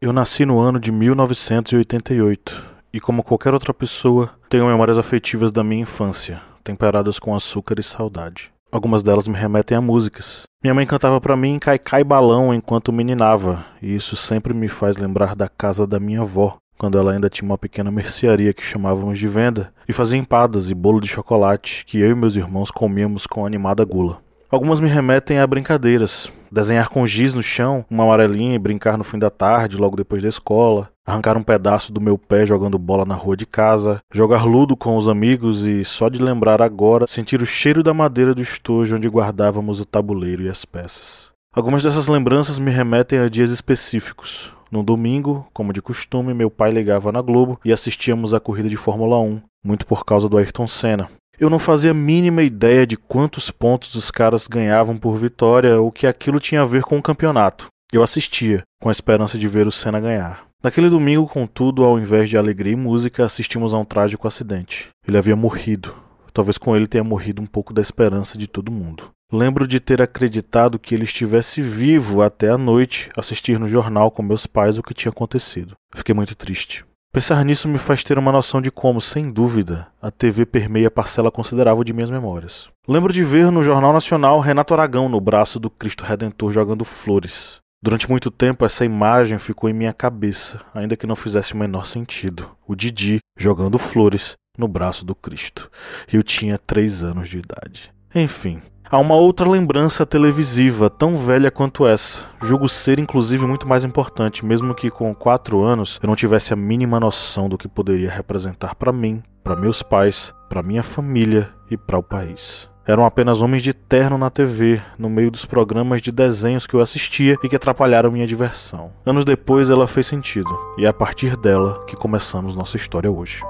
Eu nasci no ano de 1988 e, como qualquer outra pessoa, tenho memórias afetivas da minha infância, temperadas com açúcar e saudade. Algumas delas me remetem a músicas. Minha mãe cantava para mim Caicai Balão enquanto meninava, e isso sempre me faz lembrar da casa da minha avó, quando ela ainda tinha uma pequena mercearia que chamávamos de venda, e fazia empadas e bolo de chocolate que eu e meus irmãos comíamos com animada gula. Algumas me remetem a brincadeiras. Desenhar com giz no chão, uma amarelinha e brincar no fim da tarde, logo depois da escola. Arrancar um pedaço do meu pé jogando bola na rua de casa. Jogar ludo com os amigos e, só de lembrar agora, sentir o cheiro da madeira do estojo onde guardávamos o tabuleiro e as peças. Algumas dessas lembranças me remetem a dias específicos. No domingo, como de costume, meu pai ligava na Globo e assistíamos a corrida de Fórmula 1, muito por causa do Ayrton Senna. Eu não fazia a mínima ideia de quantos pontos os caras ganhavam por vitória ou que aquilo tinha a ver com o campeonato. Eu assistia, com a esperança de ver o Senna ganhar. Naquele domingo, contudo, ao invés de alegria e música, assistimos a um trágico acidente. Ele havia morrido. Talvez com ele tenha morrido um pouco da esperança de todo mundo. Lembro de ter acreditado que ele estivesse vivo até a noite, assistir no jornal com meus pais o que tinha acontecido. Fiquei muito triste. Pensar nisso me faz ter uma noção de como, sem dúvida, a TV permeia parcela considerável de minhas memórias. Lembro de ver no Jornal Nacional Renato Aragão no braço do Cristo Redentor jogando flores. Durante muito tempo essa imagem ficou em minha cabeça, ainda que não fizesse o menor sentido. O Didi jogando flores no braço do Cristo. Eu tinha três anos de idade. Enfim, Há uma outra lembrança televisiva, tão velha quanto essa. Julgo ser, inclusive, muito mais importante, mesmo que com quatro anos eu não tivesse a mínima noção do que poderia representar para mim, para meus pais, para minha família e para o país. Eram apenas homens de terno na TV, no meio dos programas de desenhos que eu assistia e que atrapalharam minha diversão. Anos depois ela fez sentido, e é a partir dela que começamos nossa história hoje.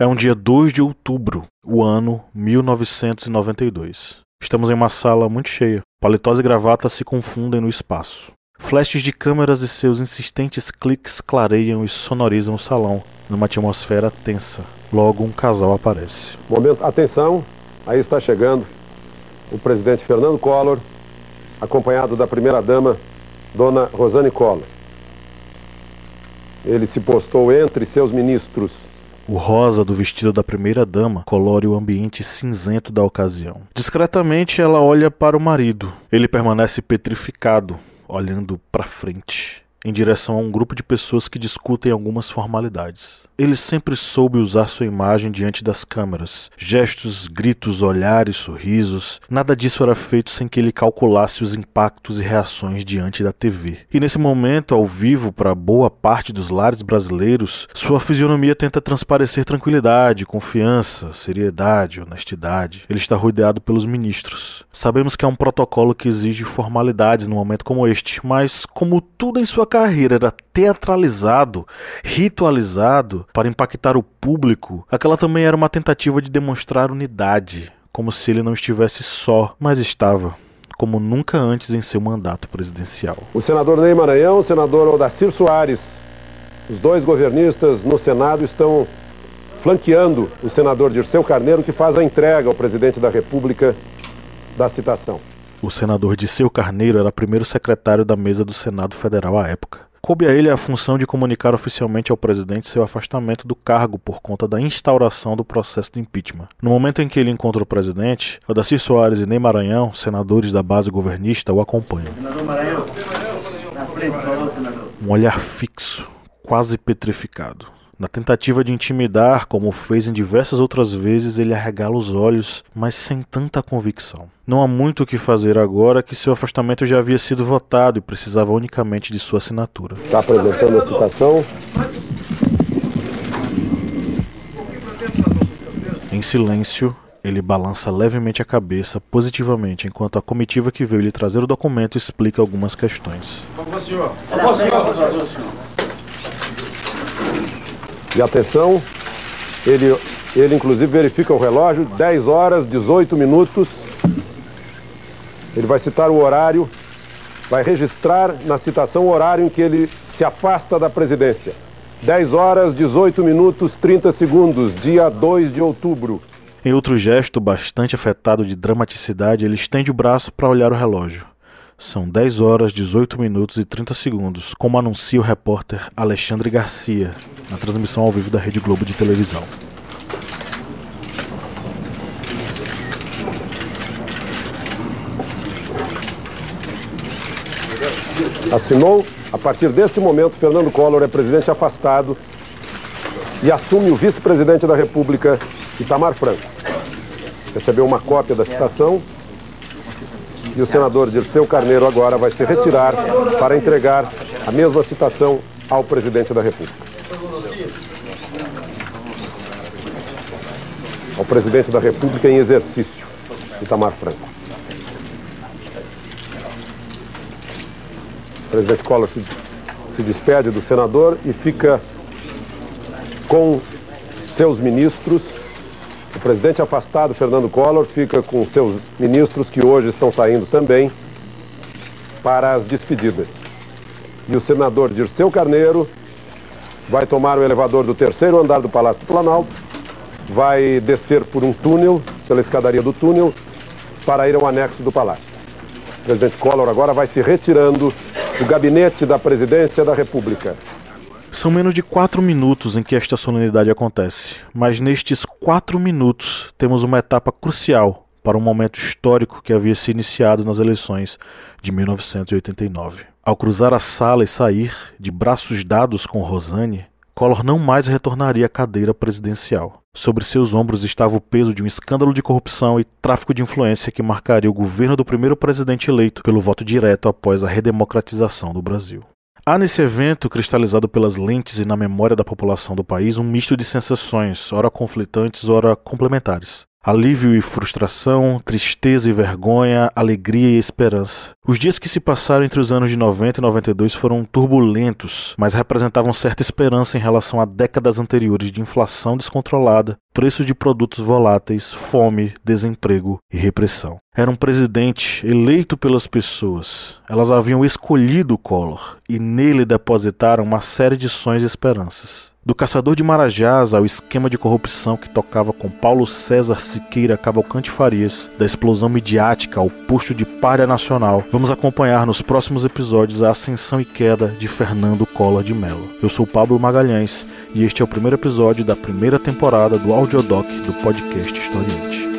É um dia 2 de outubro, o ano 1992. Estamos em uma sala muito cheia. Paletós e gravatas se confundem no espaço. Flashes de câmeras e seus insistentes cliques clareiam e sonorizam o salão, numa atmosfera tensa. Logo, um casal aparece. Momento, atenção, aí está chegando o presidente Fernando Collor, acompanhado da primeira-dama, dona Rosane Collor. Ele se postou entre seus ministros o rosa do vestido da primeira-dama colore o ambiente cinzento da ocasião. Discretamente, ela olha para o marido. Ele permanece petrificado, olhando para frente em direção a um grupo de pessoas que discutem algumas formalidades. Ele sempre soube usar sua imagem diante das câmeras. Gestos, gritos, olhares, sorrisos, nada disso era feito sem que ele calculasse os impactos e reações diante da TV. E nesse momento, ao vivo, para boa parte dos lares brasileiros, sua fisionomia tenta transparecer tranquilidade, confiança, seriedade, honestidade. Ele está rodeado pelos ministros. Sabemos que é um protocolo que exige formalidades num momento como este, mas como tudo em sua carreira era teatralizado, ritualizado para impactar o público, aquela também era uma tentativa de demonstrar unidade, como se ele não estivesse só, mas estava como nunca antes em seu mandato presidencial. O senador Ney Maranhão, o senador Odacir Soares, os dois governistas no Senado estão flanqueando o senador Dirceu Carneiro, que faz a entrega ao presidente da República da citação. O senador Disseu Carneiro era primeiro secretário da mesa do Senado Federal à época. Coube a ele a função de comunicar oficialmente ao presidente seu afastamento do cargo por conta da instauração do processo de impeachment. No momento em que ele encontra o presidente, Odacir Soares e Ney Maranhão, senadores da base governista, o acompanham. Um olhar fixo, quase petrificado. Na tentativa de intimidar, como fez em diversas outras vezes, ele arregala os olhos, mas sem tanta convicção. Não há muito o que fazer agora que seu afastamento já havia sido votado e precisava unicamente de sua assinatura. Está apresentando a citação. Em silêncio, ele balança levemente a cabeça positivamente, enquanto a comitiva que veio lhe trazer o documento explica algumas questões. Favor, senhor. Favor, senhor. Favor, senhor. E atenção, ele, ele inclusive verifica o relógio, 10 horas, 18 minutos. Ele vai citar o horário, vai registrar na citação o horário em que ele se afasta da presidência. 10 horas, 18 minutos, 30 segundos, dia 2 de outubro. Em outro gesto bastante afetado de dramaticidade, ele estende o braço para olhar o relógio. São 10 horas, 18 minutos e 30 segundos, como anuncia o repórter Alexandre Garcia, na transmissão ao vivo da Rede Globo de televisão. Assinou, a partir deste momento, Fernando Collor é presidente afastado e assume o vice-presidente da República, Itamar Franco. Recebeu uma cópia da citação e o senador Dirceu Carneiro agora vai se retirar para entregar a mesma citação ao presidente da República. Ao presidente da República em exercício, Itamar Franco. O presidente Collor se, se despede do senador e fica com seus ministros o presidente afastado, Fernando Collor, fica com seus ministros que hoje estão saindo também para as despedidas. E o senador Dirceu Carneiro vai tomar o elevador do terceiro andar do Palácio do Planalto, vai descer por um túnel, pela escadaria do túnel, para ir ao anexo do Palácio. O presidente Collor agora vai se retirando do gabinete da presidência da República. São menos de quatro minutos em que esta solenidade acontece, mas nestes quatro minutos temos uma etapa crucial para um momento histórico que havia se iniciado nas eleições de 1989. Ao cruzar a sala e sair, de braços dados com Rosane, Collor não mais retornaria à cadeira presidencial. Sobre seus ombros estava o peso de um escândalo de corrupção e tráfico de influência que marcaria o governo do primeiro presidente eleito pelo voto direto após a redemocratização do Brasil. Há nesse evento, cristalizado pelas lentes e na memória da população do país, um misto de sensações, ora conflitantes, ora complementares. Alívio e frustração, tristeza e vergonha, alegria e esperança. Os dias que se passaram entre os anos de 90 e 92 foram turbulentos, mas representavam certa esperança em relação a décadas anteriores de inflação descontrolada, preços de produtos voláteis, fome, desemprego e repressão. Era um presidente eleito pelas pessoas. Elas haviam escolhido Collor e nele depositaram uma série de sonhos e esperanças. Do caçador de Marajás ao esquema de corrupção que tocava com Paulo César Siqueira Cavalcante Farias, da explosão midiática ao posto de párea nacional, vamos acompanhar nos próximos episódios a ascensão e queda de Fernando Collor de Mello. Eu sou Pablo Magalhães e este é o primeiro episódio da primeira temporada do Audiodoc do podcast Historiante.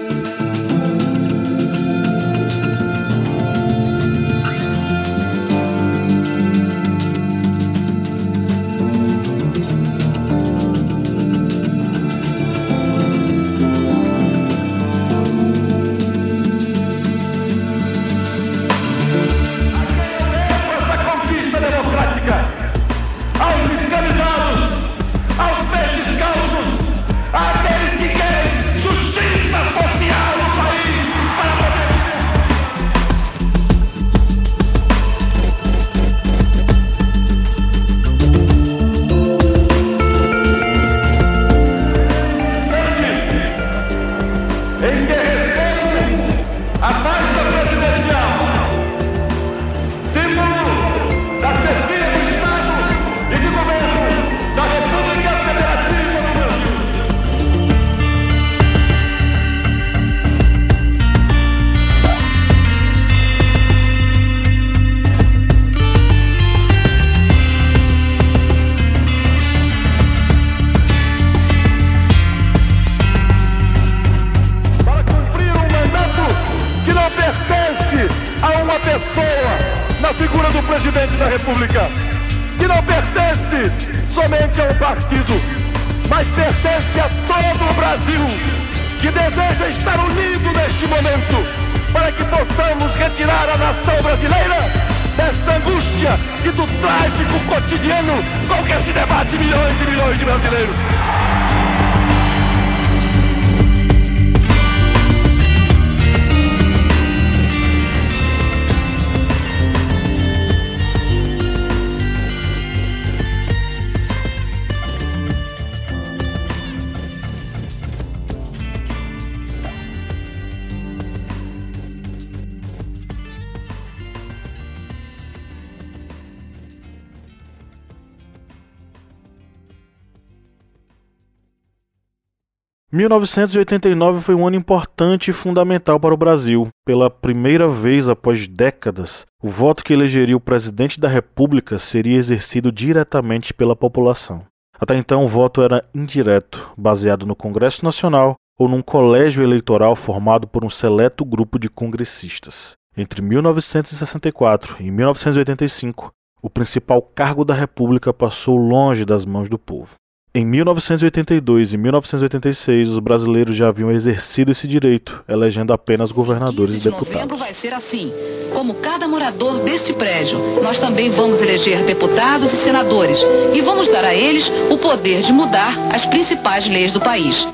Brasileira desta angústia e do trágico cotidiano com que se debate milhões e milhões de brasileiros. 1989 foi um ano importante e fundamental para o Brasil. Pela primeira vez após décadas, o voto que elegeria o presidente da República seria exercido diretamente pela população. Até então, o voto era indireto, baseado no Congresso Nacional ou num colégio eleitoral formado por um seleto grupo de congressistas. Entre 1964 e 1985, o principal cargo da República passou longe das mãos do povo. Em 1982 e 1986, os brasileiros já haviam exercido esse direito, elegendo apenas governadores e deputados. novembro vai ser assim. Como cada morador deste prédio, nós também vamos eleger deputados e senadores e vamos dar a eles o poder de mudar as principais leis do país.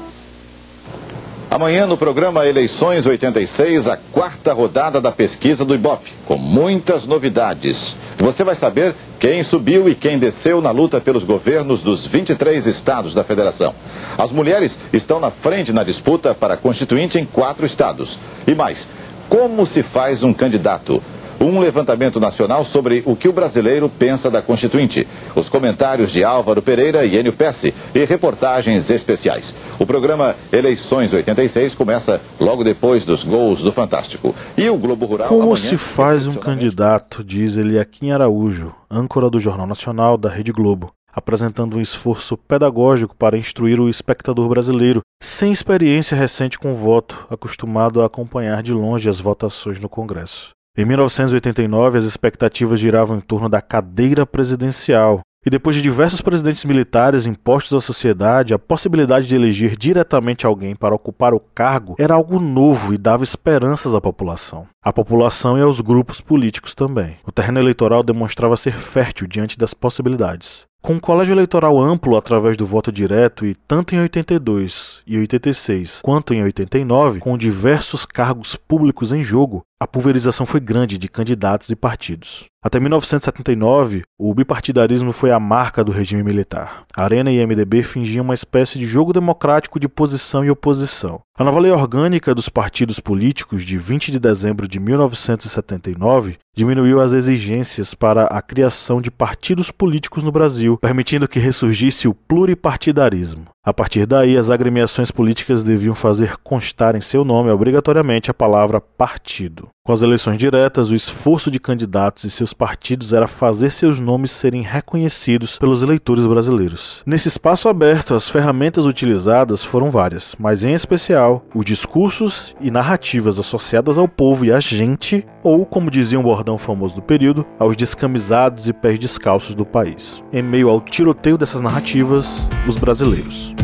Amanhã no programa Eleições 86, a quarta rodada da pesquisa do Ibope, com muitas novidades. Você vai saber quem subiu e quem desceu na luta pelos governos dos 23 estados da federação. As mulheres estão na frente na disputa para constituinte em quatro estados. E mais, como se faz um candidato? Um levantamento nacional sobre o que o brasileiro pensa da Constituinte, os comentários de Álvaro Pereira e Enio Pesce e reportagens especiais. O programa Eleições 86 começa logo depois dos gols do Fantástico. E o Globo Rural. Como se faz um candidato, diz Eliakim Araújo, âncora do Jornal Nacional da Rede Globo apresentando um esforço pedagógico para instruir o espectador brasileiro, sem experiência recente com o voto, acostumado a acompanhar de longe as votações no Congresso. Em 1989, as expectativas giravam em torno da cadeira presidencial, e depois de diversos presidentes militares impostos à sociedade, a possibilidade de eleger diretamente alguém para ocupar o cargo era algo novo e dava esperanças à população. A população e aos grupos políticos também. O terreno eleitoral demonstrava ser fértil diante das possibilidades. Com um colégio eleitoral amplo através do voto direto e tanto em 82 e 86 quanto em 89, com diversos cargos públicos em jogo, a pulverização foi grande de candidatos e partidos. Até 1979, o bipartidarismo foi a marca do regime militar. Arena e MDB fingiam uma espécie de jogo democrático de posição e oposição. A nova lei orgânica dos partidos políticos de 20 de dezembro de 1979 diminuiu as exigências para a criação de partidos políticos no Brasil, permitindo que ressurgisse o pluripartidarismo. A partir daí, as agremiações políticas deviam fazer constar em seu nome obrigatoriamente a palavra partido. Com as eleições diretas, o esforço de candidatos e seus partidos era fazer seus nomes serem reconhecidos pelos eleitores brasileiros. Nesse espaço aberto, as ferramentas utilizadas foram várias, mas em especial os discursos e narrativas associadas ao povo e à gente, ou, como dizia um bordão famoso do período, aos descamisados e pés descalços do país. Em meio ao tiroteio dessas narrativas, os brasileiros.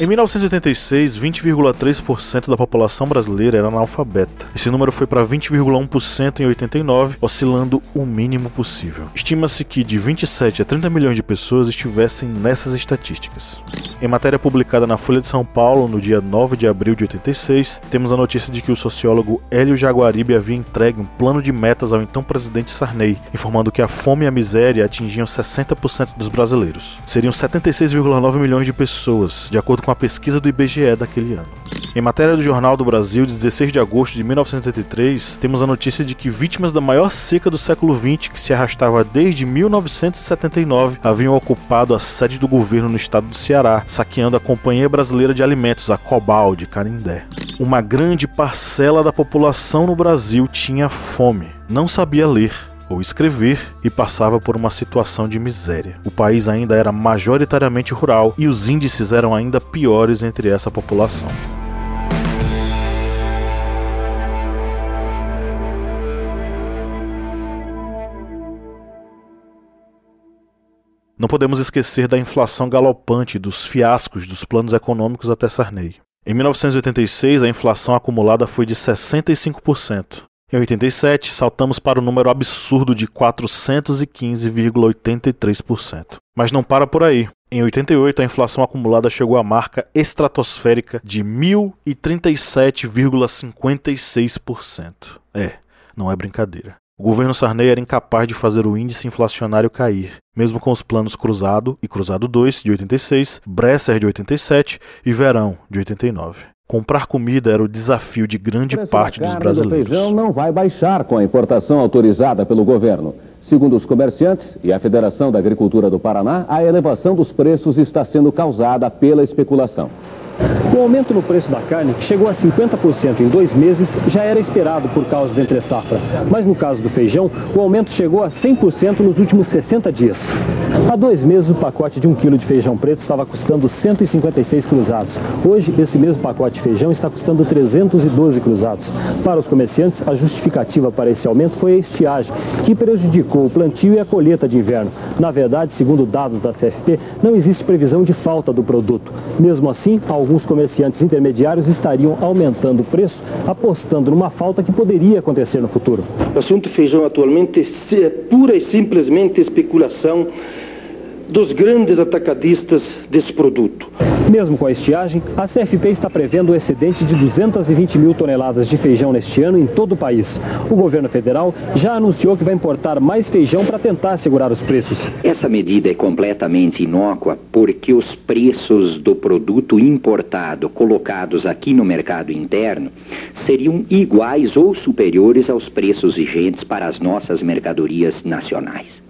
Em 1986, 20,3% da população brasileira era analfabeta. Esse número foi para 20,1% em 89, oscilando o mínimo possível. Estima-se que de 27 a 30 milhões de pessoas estivessem nessas estatísticas. Em matéria publicada na Folha de São Paulo no dia 9 de abril de 86, temos a notícia de que o sociólogo Hélio Jaguaribe havia entregue um plano de metas ao então presidente Sarney, informando que a fome e a miséria atingiam 60% dos brasileiros. Seriam 76,9 milhões de pessoas, de acordo com a pesquisa do IBGE daquele ano. Em matéria do Jornal do Brasil, de 16 de agosto de 1983, temos a notícia de que vítimas da maior seca do século XX, que se arrastava desde 1979, haviam ocupado a sede do governo no estado do Ceará, saqueando a Companhia Brasileira de Alimentos, a Cobal, de Canindé. Uma grande parcela da população no Brasil tinha fome, não sabia ler ou escrever e passava por uma situação de miséria. O país ainda era majoritariamente rural e os índices eram ainda piores entre essa população. Não podemos esquecer da inflação galopante dos fiascos dos planos econômicos até Sarney. Em 1986, a inflação acumulada foi de 65%. Em 87, saltamos para o número absurdo de 415,83%. Mas não para por aí. Em 88, a inflação acumulada chegou à marca estratosférica de 1.037,56%. É, não é brincadeira. O governo Sarney era incapaz de fazer o índice inflacionário cair, mesmo com os planos Cruzado e Cruzado 2 de 86, Bresser de 87 e Verão de 89. Comprar comida era o desafio de grande parte dos brasileiros. O feijão não vai baixar com a importação autorizada pelo governo. Segundo os comerciantes e a Federação da Agricultura do Paraná, a elevação dos preços está sendo causada pela especulação. O aumento no preço da carne, que chegou a 50% em dois meses, já era esperado por causa da entre-safra. Mas no caso do feijão, o aumento chegou a 100% nos últimos 60 dias. Há dois meses, o pacote de um quilo de feijão preto estava custando 156 cruzados. Hoje, esse mesmo pacote de feijão está custando 312 cruzados. Para os comerciantes, a justificativa para esse aumento foi a estiagem, que prejudicou o plantio e a colheita de inverno. Na verdade, segundo dados da CFP, não existe previsão de falta do produto. Mesmo assim, alguns alguns comerciantes intermediários estariam aumentando o preço, apostando numa falta que poderia acontecer no futuro. O assunto feijão atualmente é pura e simplesmente especulação dos grandes atacadistas desse produto. Mesmo com a estiagem, a CFP está prevendo o um excedente de 220 mil toneladas de feijão neste ano em todo o país. O governo federal já anunciou que vai importar mais feijão para tentar segurar os preços. Essa medida é completamente inócua porque os preços do produto importado colocados aqui no mercado interno seriam iguais ou superiores aos preços vigentes para as nossas mercadorias nacionais.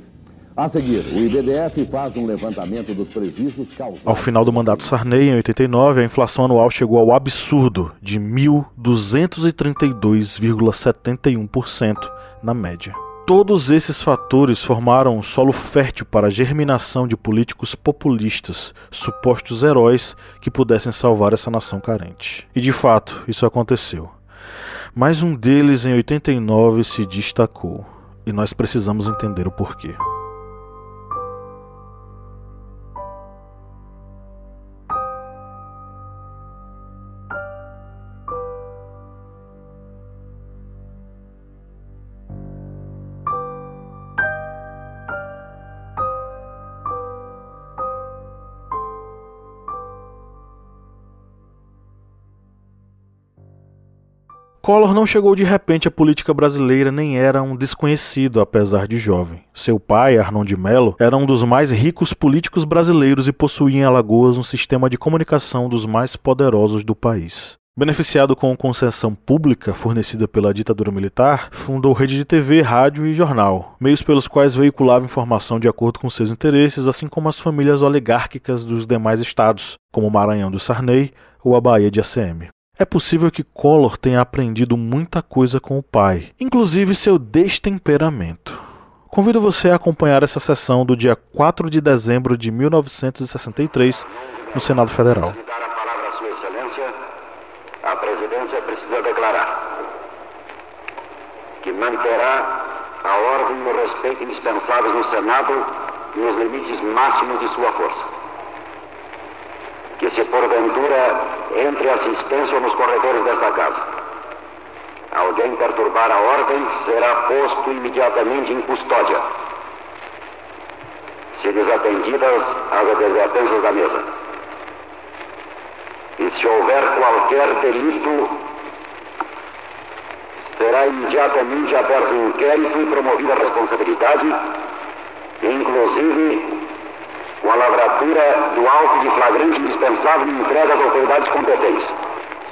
A seguir, o IBDF faz um levantamento dos prejuízos causados. Ao final do mandato Sarney, em 89, a inflação anual chegou ao absurdo de 1.232,71% na média. Todos esses fatores formaram um solo fértil para a germinação de políticos populistas, supostos heróis que pudessem salvar essa nação carente. E de fato, isso aconteceu. Mas um deles, em 89, se destacou, e nós precisamos entender o porquê. Collor não chegou de repente à política brasileira nem era um desconhecido, apesar de jovem. Seu pai, Arnon de Mello, era um dos mais ricos políticos brasileiros e possuía em Alagoas um sistema de comunicação dos mais poderosos do país. Beneficiado com concessão pública fornecida pela ditadura militar, fundou rede de TV, rádio e jornal, meios pelos quais veiculava informação de acordo com seus interesses, assim como as famílias oligárquicas dos demais estados, como o Maranhão do Sarney ou a Bahia de ACM. É possível que Collor tenha aprendido muita coisa com o pai, inclusive seu destemperamento. Convido você a acompanhar essa sessão do dia 4 de dezembro de 1963 no Senado Federal. A presidência precisa declarar que manterá a ordem e o respeito indispensáveis no Senado nos limites máximos de sua força que se porventura entre assistência nos corredores desta casa, alguém perturbar a ordem, será posto imediatamente em custódia, se desatendidas as advertências da mesa. E se houver qualquer delito, será imediatamente aberto inquérito e promovida a responsabilidade, inclusive com a lavratura do auto de flagrante indispensável e entregue às autoridades competentes.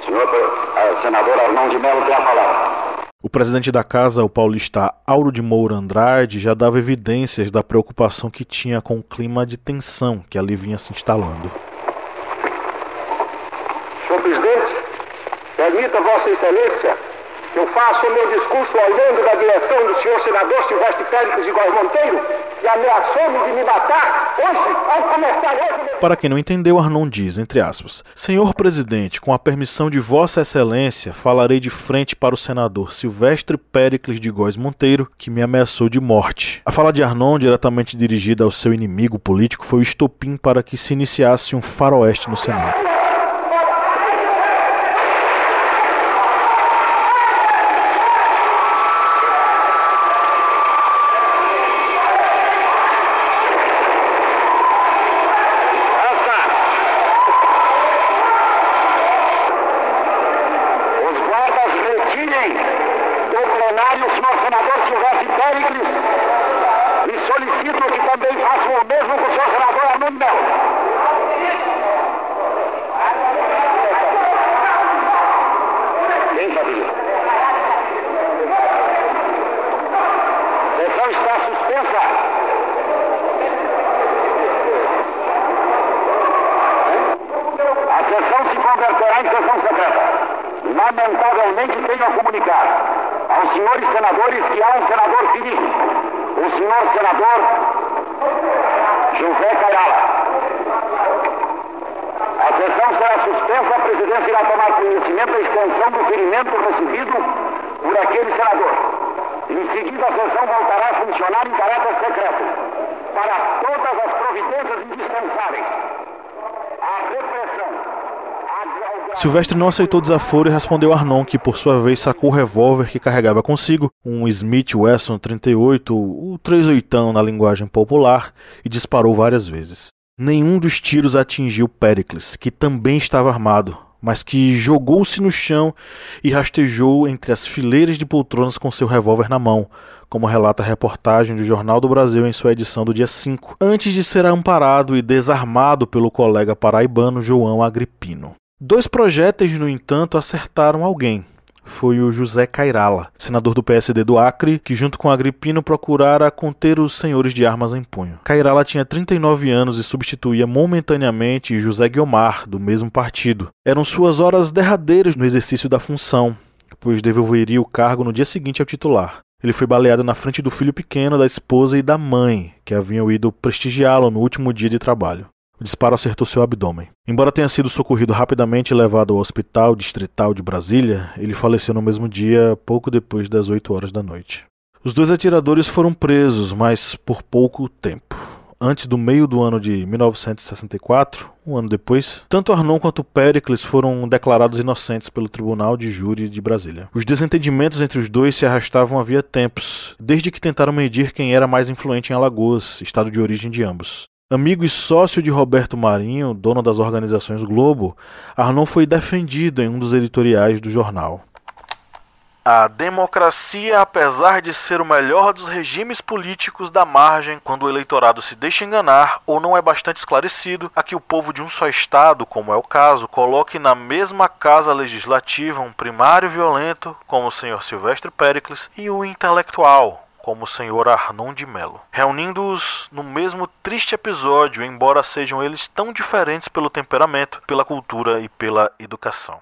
Senhor uh, senador Armão de Mello tem a palavra. O presidente da casa, o paulista Auro de Moura Andrade, já dava evidências da preocupação que tinha com o clima de tensão que ali vinha se instalando. Senhor presidente, permita Vossa Excelência eu faço o meu discurso olhando da direção do senhor senador Silvestre Félix de Góes Monteiro, que ameaçou-me de me matar hoje, ao começar hoje... Para quem não entendeu, Arnon diz, entre aspas, Senhor presidente, com a permissão de Vossa Excelência, falarei de frente para o senador Silvestre Péricles de Góes Monteiro, que me ameaçou de morte. A fala de Arnon, diretamente dirigida ao seu inimigo político, foi o estopim para que se iniciasse um faroeste no Senado. Tenho a comunicar aos senhores senadores que há um senador ferido. O senhor senador José Cairala. A sessão será suspensa, a presidência irá tomar conhecimento da extensão do ferimento recebido por aquele senador. Em seguida, a sessão voltará a funcionar em caráter secreto para todas as providências indispensáveis. A repressão. Silvestre não aceitou o desaforo e respondeu Arnon, que por sua vez sacou o revólver que carregava consigo, um Smith Wesson 38, o 38 na linguagem popular, e disparou várias vezes. Nenhum dos tiros atingiu Pericles, que também estava armado, mas que jogou-se no chão e rastejou entre as fileiras de poltronas com seu revólver na mão, como relata a reportagem do Jornal do Brasil em sua edição do dia 5, antes de ser amparado e desarmado pelo colega paraibano João Agripino. Dois projéteis, no entanto, acertaram alguém. Foi o José Cairala, senador do PSD do Acre, que junto com Agripino procurara conter os senhores de armas em punho. Cairala tinha 39 anos e substituía momentaneamente José Guiomar, do mesmo partido. Eram suas horas derradeiras no exercício da função, pois devolveria o cargo no dia seguinte ao titular. Ele foi baleado na frente do filho pequeno, da esposa e da mãe, que haviam ido prestigiá-lo no último dia de trabalho. O disparo acertou seu abdômen. Embora tenha sido socorrido rapidamente e levado ao Hospital Distrital de Brasília, ele faleceu no mesmo dia, pouco depois das 8 horas da noite. Os dois atiradores foram presos, mas por pouco tempo. Antes do meio do ano de 1964, um ano depois, tanto Arnon quanto Pericles foram declarados inocentes pelo Tribunal de Júri de Brasília. Os desentendimentos entre os dois se arrastavam havia tempos, desde que tentaram medir quem era mais influente em Alagoas, estado de origem de ambos. Amigo e sócio de Roberto Marinho, dono das organizações Globo, Arnon foi defendido em um dos editoriais do jornal. A democracia, apesar de ser o melhor dos regimes políticos da margem, quando o eleitorado se deixa enganar ou não é bastante esclarecido, a que o povo de um só estado, como é o caso, coloque na mesma casa legislativa um primário violento, como o senhor Silvestre Pericles, e um intelectual, como o senhor Arnon de Mello, reunindo-os no mesmo triste episódio, embora sejam eles tão diferentes pelo temperamento, pela cultura e pela educação.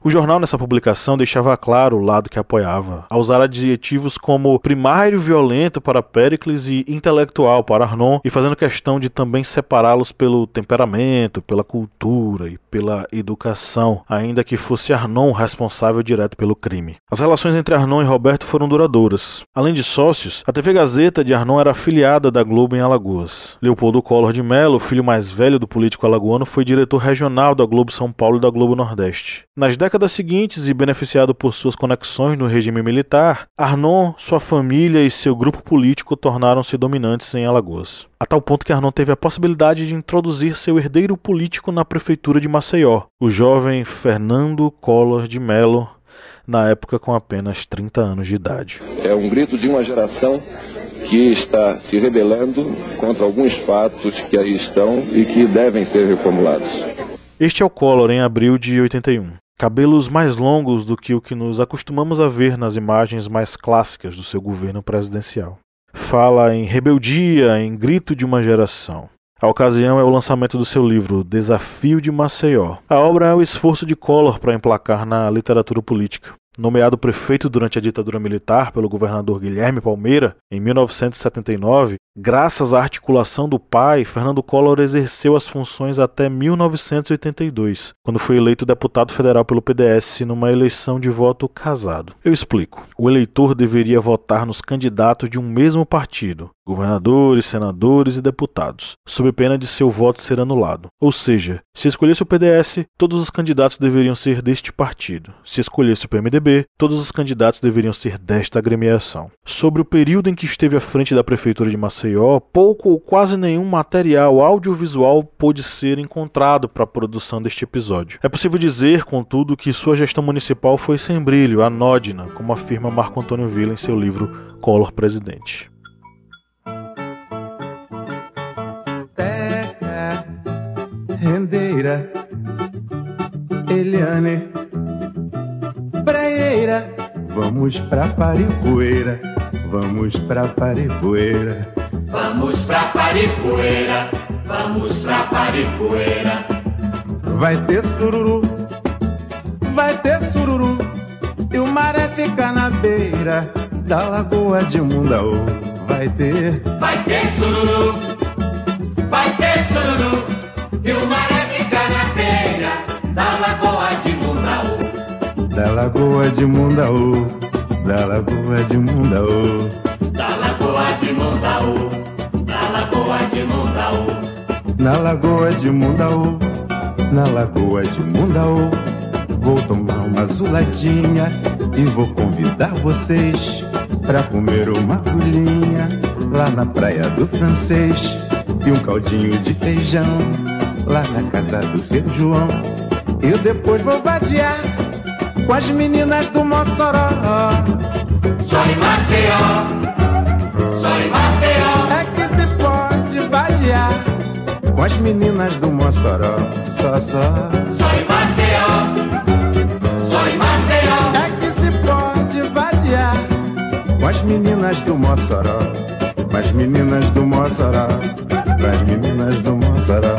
O jornal nessa publicação deixava claro o lado que apoiava, ao usar adjetivos como primário violento para Pericles e intelectual para Arnon, e fazendo questão de também separá-los pelo temperamento, pela cultura e pela educação, ainda que fosse Arnon responsável direto pelo crime. As relações entre Arnon e Roberto foram duradouras. Além de sócios, a TV Gazeta de Arnon era afiliada da Globo em Alagoas. Leopoldo Collor de Mello, filho mais velho do político alagoano, foi diretor regional da Globo São Paulo e da Globo Nordeste. Nas décadas seguintes e beneficiado por suas conexões no regime militar, Arnon, sua família e seu grupo político tornaram-se dominantes em Alagoas. A tal ponto que Arnon teve a possibilidade de introduzir seu herdeiro político na prefeitura de Maceió, o jovem Fernando Collor de Mello, na época com apenas 30 anos de idade. É um grito de uma geração que está se rebelando contra alguns fatos que aí estão e que devem ser reformulados. Este é o Collor em abril de 81. Cabelos mais longos do que o que nos acostumamos a ver nas imagens mais clássicas do seu governo presidencial. Fala em rebeldia, em grito de uma geração. A ocasião é o lançamento do seu livro Desafio de Maceió. A obra é o esforço de Collor para emplacar na literatura política. Nomeado prefeito durante a ditadura militar pelo governador Guilherme Palmeira, em 1979, graças à articulação do pai, Fernando Collor exerceu as funções até 1982, quando foi eleito deputado federal pelo PDS numa eleição de voto casado. Eu explico. O eleitor deveria votar nos candidatos de um mesmo partido, governadores, senadores e deputados, sob pena de seu voto ser anulado. Ou seja, se escolhesse o PDS, todos os candidatos deveriam ser deste partido. Se escolhesse o PMDB, todos os candidatos deveriam ser desta agremiação. Sobre o período em que esteve à frente da prefeitura de Maceió, pouco ou quase nenhum material audiovisual pôde ser encontrado para a produção deste episódio. É possível dizer, contudo, que sua gestão municipal foi sem brilho, anódina, como afirma Marco Antônio Villa em seu livro Collor Presidente. Rendeira, Eliane, praieira, vamos pra Paripoeira, vamos pra Paripoeira. Vamos pra Paripoeira, vamos pra Paripoeira. Vai ter sururu, vai ter sururu. E o maré fica na beira da lagoa de Mundaú. Vai ter, vai ter sururu, Da lagoa de Mundaú, da lagoa de Mundaú. Da lagoa de Mundaú, da lagoa de Mundaú. Na lagoa de Mundaú, na lagoa de Mundaú. Vou tomar uma azuladinha e vou convidar vocês pra comer uma rolinha lá na praia do francês e um caldinho de feijão lá na casa do seu João. Eu depois vou vadiar com as meninas do Mossoró. Só em Maceió, só em Maceió. É que se pode vadiar com as meninas do Mossoró. Só, só. Só em Maceió, só em Maceió. É que se pode vadiar com as meninas do Mossoró. Com as meninas do Mossoró. Com as meninas do Mossoró.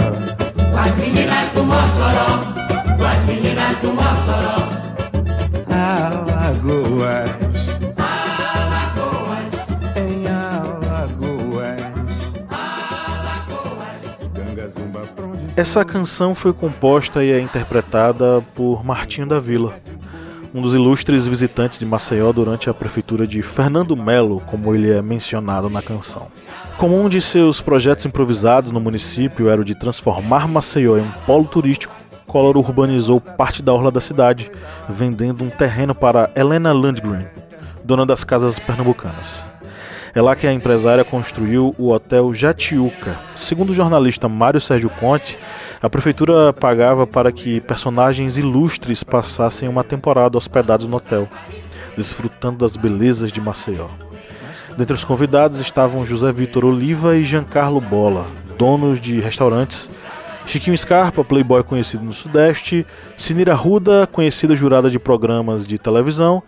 Com as meninas do Mossoró, com as meninas do Mossoró. Alagoas, Alagoas, em Alagoas. Alagoas. Ganga zumba pra onde Essa canção foi composta e é interpretada por Martinho da Vila, um dos ilustres visitantes de Maceió durante a prefeitura de Fernando Melo, como ele é mencionado na canção. Como um de seus projetos improvisados no município era o de transformar Maceió em um polo turístico, Collor urbanizou parte da orla da cidade, vendendo um terreno para Helena Landgren, dona das casas pernambucanas. É lá que a empresária construiu o Hotel Jatiuca. Segundo o jornalista Mário Sérgio Conte, a prefeitura pagava para que personagens ilustres passassem uma temporada hospedados no hotel, desfrutando das belezas de Maceió. Dentre os convidados estavam José Vitor Oliva e Giancarlo Bola, donos de restaurantes, Chiquinho Scarpa, playboy conhecido no Sudeste, Sinira Ruda, conhecida jurada de programas de televisão,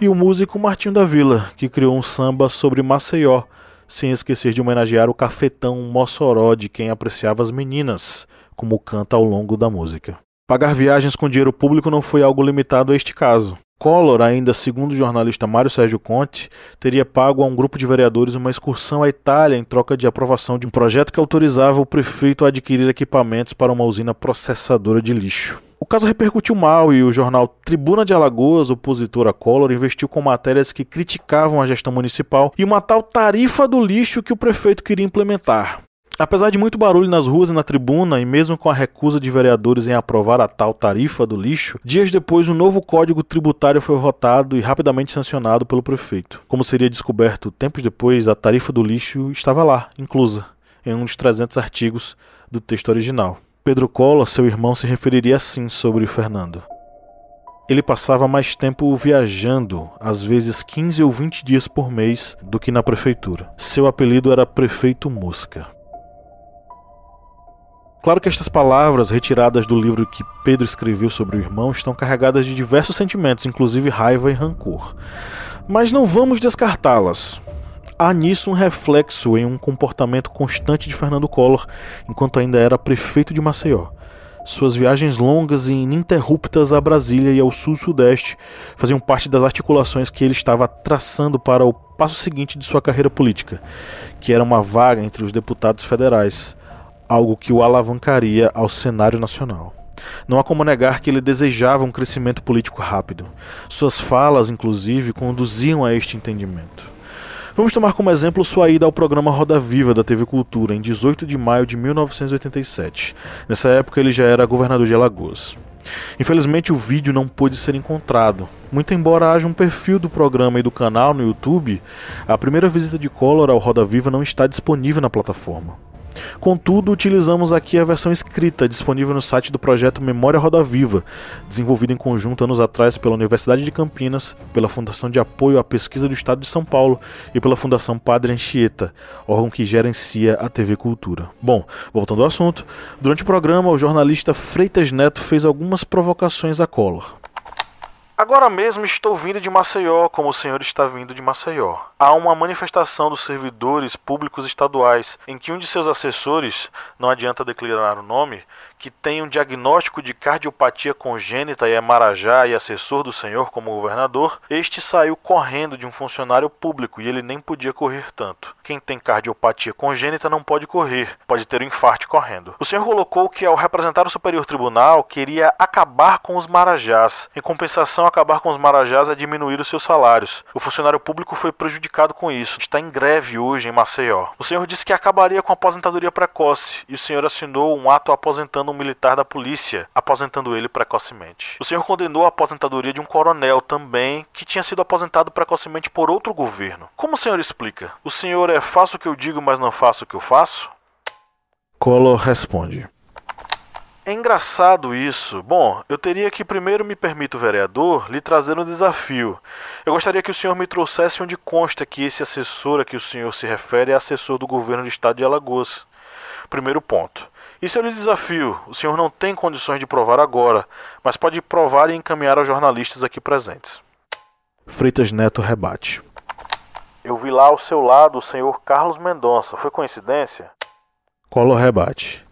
e o músico Martinho da Vila, que criou um samba sobre Maceió, sem esquecer de homenagear o cafetão Mossoró de quem apreciava as meninas, como canta ao longo da música. Pagar viagens com dinheiro público não foi algo limitado a este caso. Collor, ainda segundo o jornalista Mário Sérgio Conte, teria pago a um grupo de vereadores uma excursão à Itália em troca de aprovação de um projeto que autorizava o prefeito a adquirir equipamentos para uma usina processadora de lixo. O caso repercutiu mal e o jornal Tribuna de Alagoas, opositor a Collor, investiu com matérias que criticavam a gestão municipal e uma tal tarifa do lixo que o prefeito queria implementar. Apesar de muito barulho nas ruas e na tribuna, e mesmo com a recusa de vereadores em aprovar a tal tarifa do lixo, dias depois um novo código tributário foi votado e rapidamente sancionado pelo prefeito. Como seria descoberto tempos depois, a tarifa do lixo estava lá, inclusa, em um dos 300 artigos do texto original. Pedro Collor, seu irmão, se referiria assim sobre Fernando. Ele passava mais tempo viajando, às vezes 15 ou 20 dias por mês, do que na prefeitura. Seu apelido era Prefeito Mosca. Claro que estas palavras, retiradas do livro que Pedro escreveu sobre o irmão, estão carregadas de diversos sentimentos, inclusive raiva e rancor. Mas não vamos descartá-las. Há nisso um reflexo em um comportamento constante de Fernando Collor enquanto ainda era prefeito de Maceió. Suas viagens longas e ininterruptas a Brasília e ao sul-sudeste faziam parte das articulações que ele estava traçando para o passo seguinte de sua carreira política, que era uma vaga entre os deputados federais, algo que o alavancaria ao cenário nacional. Não há como negar que ele desejava um crescimento político rápido. Suas falas, inclusive, conduziam a este entendimento. Vamos tomar como exemplo sua ida ao programa Roda Viva da TV Cultura em 18 de maio de 1987. Nessa época ele já era governador de Alagoas. Infelizmente o vídeo não pôde ser encontrado. Muito embora haja um perfil do programa e do canal no YouTube, a primeira visita de Collor ao Roda Viva não está disponível na plataforma. Contudo, utilizamos aqui a versão escrita disponível no site do projeto Memória Roda Viva, desenvolvido em conjunto anos atrás pela Universidade de Campinas, pela Fundação de Apoio à Pesquisa do Estado de São Paulo e pela Fundação Padre Anchieta, órgão que gerencia a TV Cultura. Bom, voltando ao assunto, durante o programa, o jornalista Freitas Neto fez algumas provocações a Collor. Agora mesmo estou vindo de Maceió, como o senhor está vindo de Maceió. Há uma manifestação dos servidores públicos estaduais em que um de seus assessores, não adianta declarar o nome, que tem um diagnóstico de cardiopatia congênita e é marajá e assessor do senhor como governador, este saiu correndo de um funcionário público e ele nem podia correr tanto. Quem tem cardiopatia congênita não pode correr, pode ter um infarto correndo. O senhor colocou que ao representar o Superior Tribunal queria acabar com os marajás. Em compensação, acabar com os marajás é diminuir os seus salários. O funcionário público foi prejudicado com isso. Está em greve hoje em Maceió. O senhor disse que acabaria com a aposentadoria precoce e o senhor assinou um ato aposentando militar da polícia, aposentando ele precocemente. O senhor condenou a aposentadoria de um coronel também, que tinha sido aposentado precocemente por outro governo. Como o senhor explica? O senhor é faço o que eu digo, mas não faço o que eu faço? Collor responde. É engraçado isso. Bom, eu teria que primeiro me permito, vereador, lhe trazer um desafio. Eu gostaria que o senhor me trouxesse onde consta que esse assessor a que o senhor se refere é assessor do governo do estado de Alagoas. Primeiro ponto. Isso eu lhe desafio. O senhor não tem condições de provar agora, mas pode provar e encaminhar aos jornalistas aqui presentes. Freitas Neto rebate. Eu vi lá ao seu lado o senhor Carlos Mendonça. Foi coincidência? Collor rebate.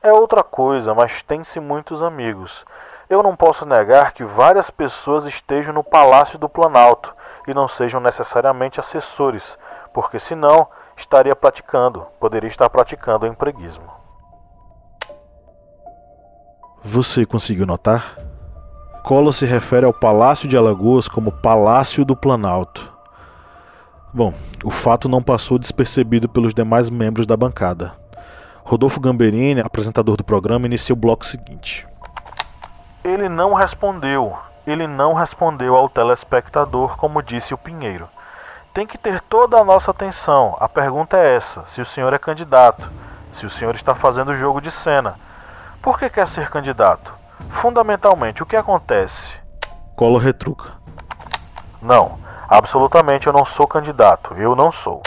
É outra coisa, mas tem-se muitos amigos. Eu não posso negar que várias pessoas estejam no Palácio do Planalto e não sejam necessariamente assessores, porque senão estaria praticando, poderia estar praticando o empreguismo. Você conseguiu notar? Collor se refere ao Palácio de Alagoas como Palácio do Planalto. Bom, o fato não passou despercebido pelos demais membros da bancada. Rodolfo Gamberini, apresentador do programa, inicia o bloco seguinte. Ele não respondeu. Ele não respondeu ao telespectador, como disse o Pinheiro. Tem que ter toda a nossa atenção. A pergunta é essa: se o senhor é candidato, se o senhor está fazendo jogo de cena. Por que quer ser candidato? Fundamentalmente, o que acontece? Colo retruca. Não, absolutamente eu não sou candidato. Eu não sou.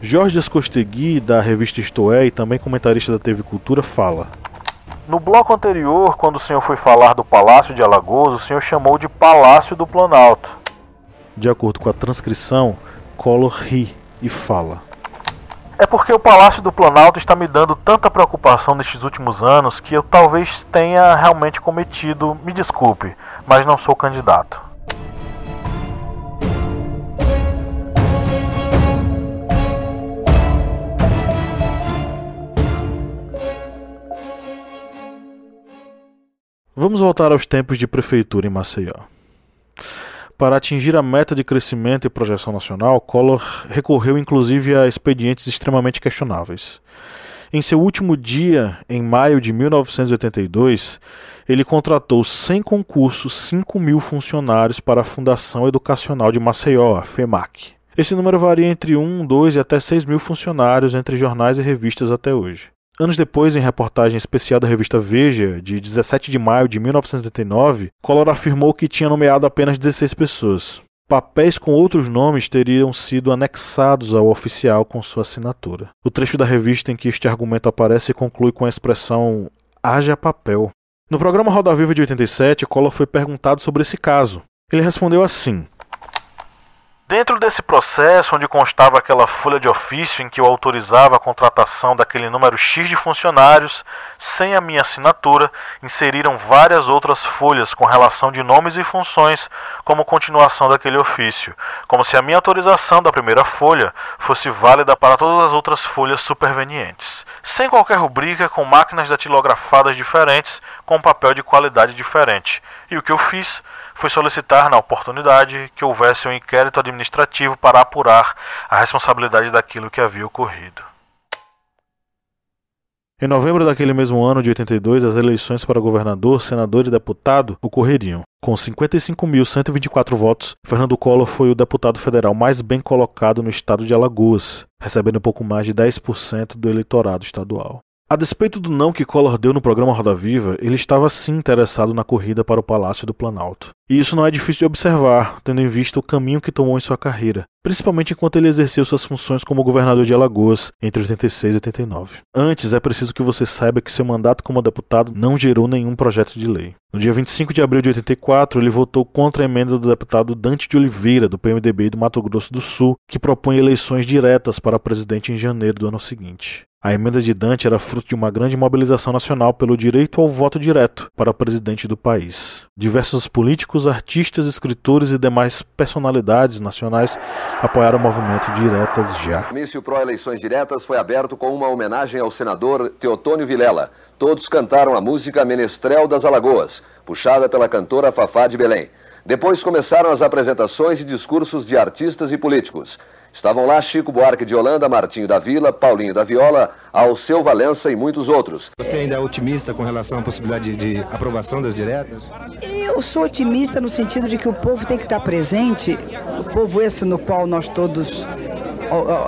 Jorge Escostegui, da revista Isto É e também comentarista da TV Cultura, fala. No bloco anterior, quando o senhor foi falar do Palácio de Alagoas, o senhor chamou de Palácio do Planalto. De acordo com a transcrição, Collor ri e fala. É porque o Palácio do Planalto está me dando tanta preocupação nestes últimos anos que eu talvez tenha realmente cometido, me desculpe, mas não sou candidato. Vamos voltar aos tempos de prefeitura em Maceió. Para atingir a meta de crescimento e projeção nacional, Collor recorreu inclusive a expedientes extremamente questionáveis. Em seu último dia, em maio de 1982, ele contratou sem concurso 5 mil funcionários para a Fundação Educacional de Maceió, a FEMAC. Esse número varia entre 1, 2 e até 6 mil funcionários entre jornais e revistas até hoje. Anos depois, em reportagem especial da revista Veja, de 17 de maio de 1989, Collor afirmou que tinha nomeado apenas 16 pessoas. Papéis com outros nomes teriam sido anexados ao oficial com sua assinatura. O trecho da revista em que este argumento aparece conclui com a expressão haja papel. No programa Roda Viva de 87, Collor foi perguntado sobre esse caso. Ele respondeu assim: Dentro desse processo, onde constava aquela folha de ofício em que eu autorizava a contratação daquele número X de funcionários, sem a minha assinatura, inseriram várias outras folhas com relação de nomes e funções como continuação daquele ofício, como se a minha autorização da primeira folha fosse válida para todas as outras folhas supervenientes, sem qualquer rubrica, com máquinas datilografadas diferentes, com papel de qualidade diferente. E o que eu fiz foi solicitar, na oportunidade, que houvesse um inquérito administrativo para apurar a responsabilidade daquilo que havia ocorrido. Em novembro daquele mesmo ano de 82, as eleições para governador, senador e deputado ocorreriam. Com 55.124 votos, Fernando Collor foi o deputado federal mais bem colocado no estado de Alagoas, recebendo pouco mais de 10% do eleitorado estadual. A despeito do não que Collor deu no programa Roda Viva, ele estava sim interessado na corrida para o Palácio do Planalto. E isso não é difícil de observar, tendo em vista o caminho que tomou em sua carreira, principalmente enquanto ele exerceu suas funções como governador de Alagoas entre 86 e 89. Antes, é preciso que você saiba que seu mandato como deputado não gerou nenhum projeto de lei. No dia 25 de abril de 84, ele votou contra a emenda do deputado Dante de Oliveira, do PMDB do Mato Grosso do Sul, que propõe eleições diretas para presidente em janeiro do ano seguinte. A emenda de Dante era fruto de uma grande mobilização nacional pelo direito ao voto direto para presidente do país. Diversos políticos, artistas, escritores e demais personalidades nacionais apoiaram o movimento Diretas Já. O comício pró-eleições diretas foi aberto com uma homenagem ao senador Teotônio Vilela. Todos cantaram a música Menestrel das Alagoas, puxada pela cantora Fafá de Belém. Depois começaram as apresentações e discursos de artistas e políticos. Estavam lá Chico Buarque de Holanda, Martinho da Vila, Paulinho da Viola, Alceu Valença e muitos outros. Você ainda é otimista com relação à possibilidade de, de aprovação das diretas? Eu sou otimista no sentido de que o povo tem que estar presente, o povo esse no qual nós todos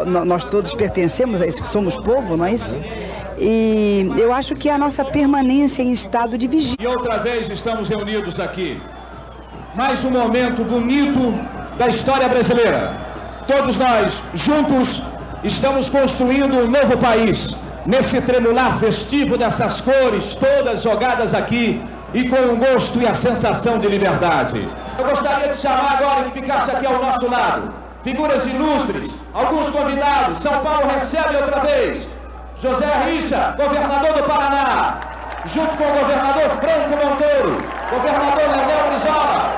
nós todos pertencemos a isso, somos povo, não é isso? E eu acho que é a nossa permanência em estado de vigília. E outra vez estamos reunidos aqui. Mais um momento bonito da história brasileira Todos nós, juntos, estamos construindo um novo país. Nesse tremular festivo dessas cores, todas jogadas aqui e com o gosto e a sensação de liberdade. Eu gostaria de chamar agora que ficasse aqui ao nosso lado figuras ilustres, alguns convidados. São Paulo recebe outra vez José Richa, governador do Paraná, junto com o governador Franco Montoro, governador Leonel Brizola,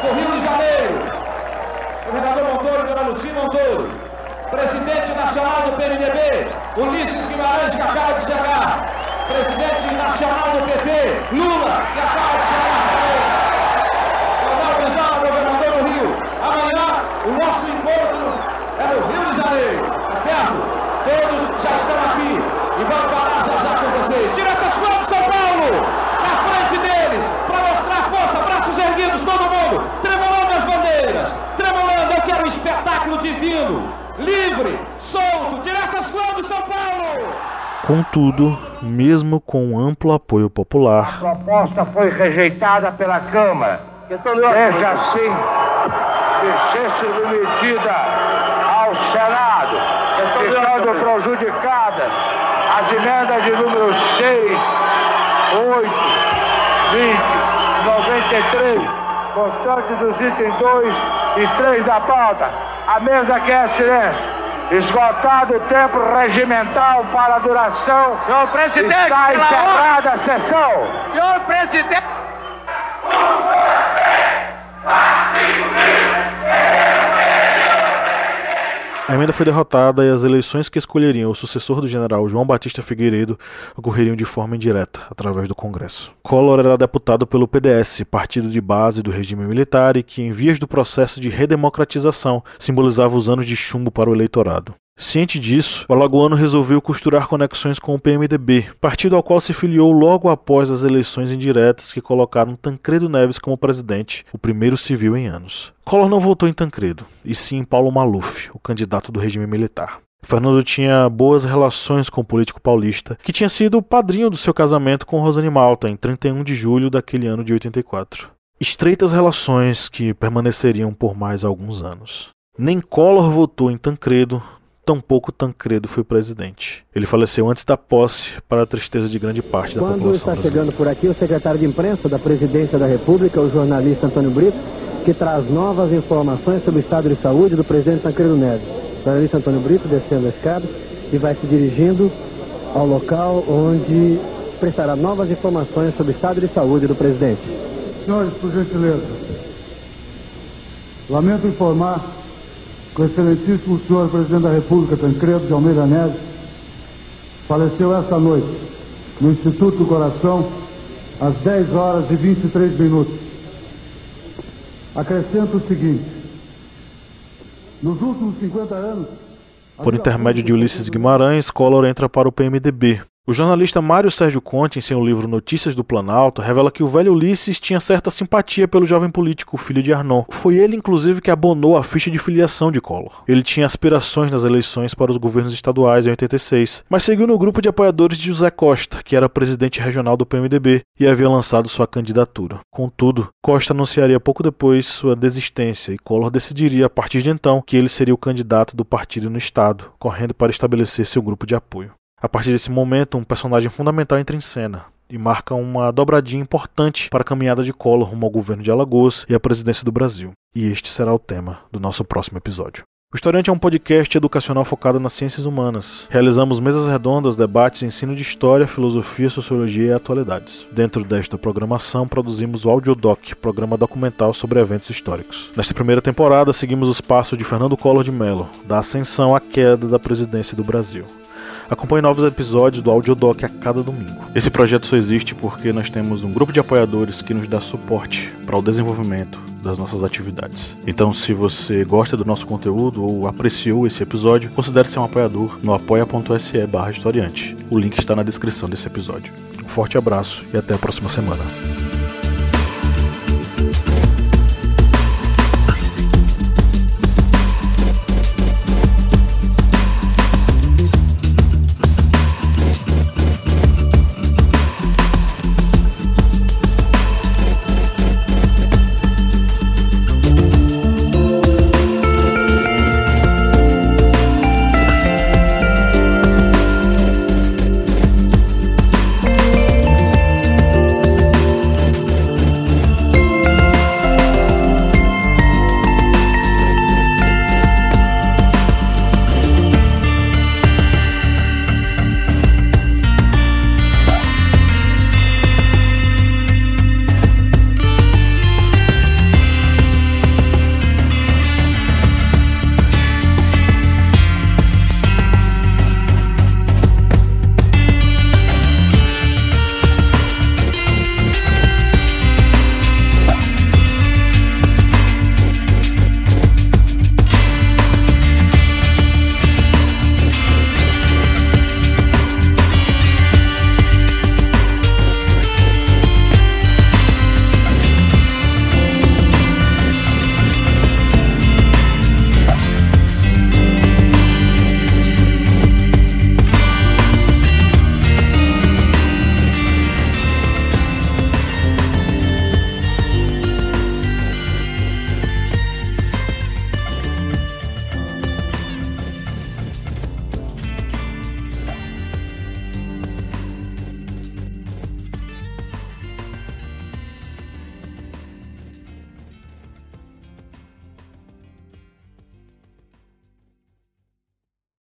do Rio de Janeiro, governador Montoro dona Luci Montoro, presidente nacional do PMDB, Ulisses Guimarães, que acaba de chegar, presidente nacional do PT, Lula, que acaba de chegar Leonel Brizola, governador do Rio. Amanhã, o nosso encontro é no Rio de Janeiro, tá certo? Todos já estão aqui e vamos falar já já com vocês. Direto às de São Paulo, na frente deles, para mostrar força, braços erguidos, todo mundo, tremulando as bandeiras, tremulando, eu quero um espetáculo divino, livre, solto, direto às de São Paulo. Contudo, mesmo com amplo apoio popular, a proposta foi rejeitada pela Câmara. Veja assim, de ser submetida ao Senado, ficando prejudicadas as emendas de número 6, 8, 20, 93, constante dos itens 2 e 3 da pauta. A mesa quer silêncio. Esgotado o tempo regimental para a duração. Senhor presidente, está encerrada a sessão. Senhor presidente. A emenda foi derrotada e as eleições que escolheriam o sucessor do general João Batista Figueiredo ocorreriam de forma indireta, através do Congresso. Collor era deputado pelo PDS, partido de base do regime militar e que, em vias do processo de redemocratização, simbolizava os anos de chumbo para o eleitorado. Ciente disso, o alagoano resolveu costurar conexões com o PMDB, partido ao qual se filiou logo após as eleições indiretas que colocaram Tancredo Neves como presidente, o primeiro civil em anos. Collor não votou em Tancredo, e sim em Paulo Maluf, o candidato do regime militar. Fernando tinha boas relações com o político paulista, que tinha sido o padrinho do seu casamento com Rosane Malta em 31 de julho daquele ano de 84. Estreitas relações que permaneceriam por mais alguns anos. Nem Collor votou em Tancredo, tampouco Tancredo foi presidente. Ele faleceu antes da posse, para a tristeza de grande parte da Quando população. está brasileira. chegando por aqui o secretário de imprensa da Presidência da República, o jornalista Antônio Brito, que traz novas informações sobre o estado de saúde do presidente Tancredo Neves. O jornalista Antônio Brito descendo a escada e vai se dirigindo ao local onde prestará novas informações sobre o estado de saúde do presidente. Senhores, por gentileza, lamento informar que o excelentíssimo senhor presidente da República, Tancredo de Almeida Neves, faleceu esta noite no Instituto do Coração, às 10 horas e 23 minutos. Acrescento o seguinte: nos últimos 50 anos. Por intermédio de Ulisses Guimarães, Collor entra para o PMDB. O jornalista Mário Sérgio Conte, em seu livro Notícias do Planalto, revela que o velho Ulisses tinha certa simpatia pelo jovem político, filho de Arnaud. Foi ele, inclusive, que abonou a ficha de filiação de Collor. Ele tinha aspirações nas eleições para os governos estaduais em 86, mas seguiu no grupo de apoiadores de José Costa, que era presidente regional do PMDB e havia lançado sua candidatura. Contudo, Costa anunciaria pouco depois sua desistência e Collor decidiria, a partir de então, que ele seria o candidato do partido no estado, correndo para estabelecer seu grupo de apoio. A partir desse momento, um personagem fundamental entra em cena e marca uma dobradinha importante para a caminhada de Collor rumo ao governo de Alagoas e à presidência do Brasil. E este será o tema do nosso próximo episódio. O Historiante é um podcast educacional focado nas ciências humanas. Realizamos mesas redondas, debates, ensino de história, filosofia, sociologia e atualidades. Dentro desta programação, produzimos o Audiodoc, programa documental sobre eventos históricos. Nesta primeira temporada, seguimos os passos de Fernando Collor de Mello, da ascensão à queda da presidência do Brasil. Acompanhe novos episódios do Audiodoc a cada domingo. Esse projeto só existe porque nós temos um grupo de apoiadores que nos dá suporte para o desenvolvimento das nossas atividades. Então, se você gosta do nosso conteúdo ou apreciou esse episódio, considere ser um apoiador no apoia.se barra historiante. O link está na descrição desse episódio. Um forte abraço e até a próxima semana.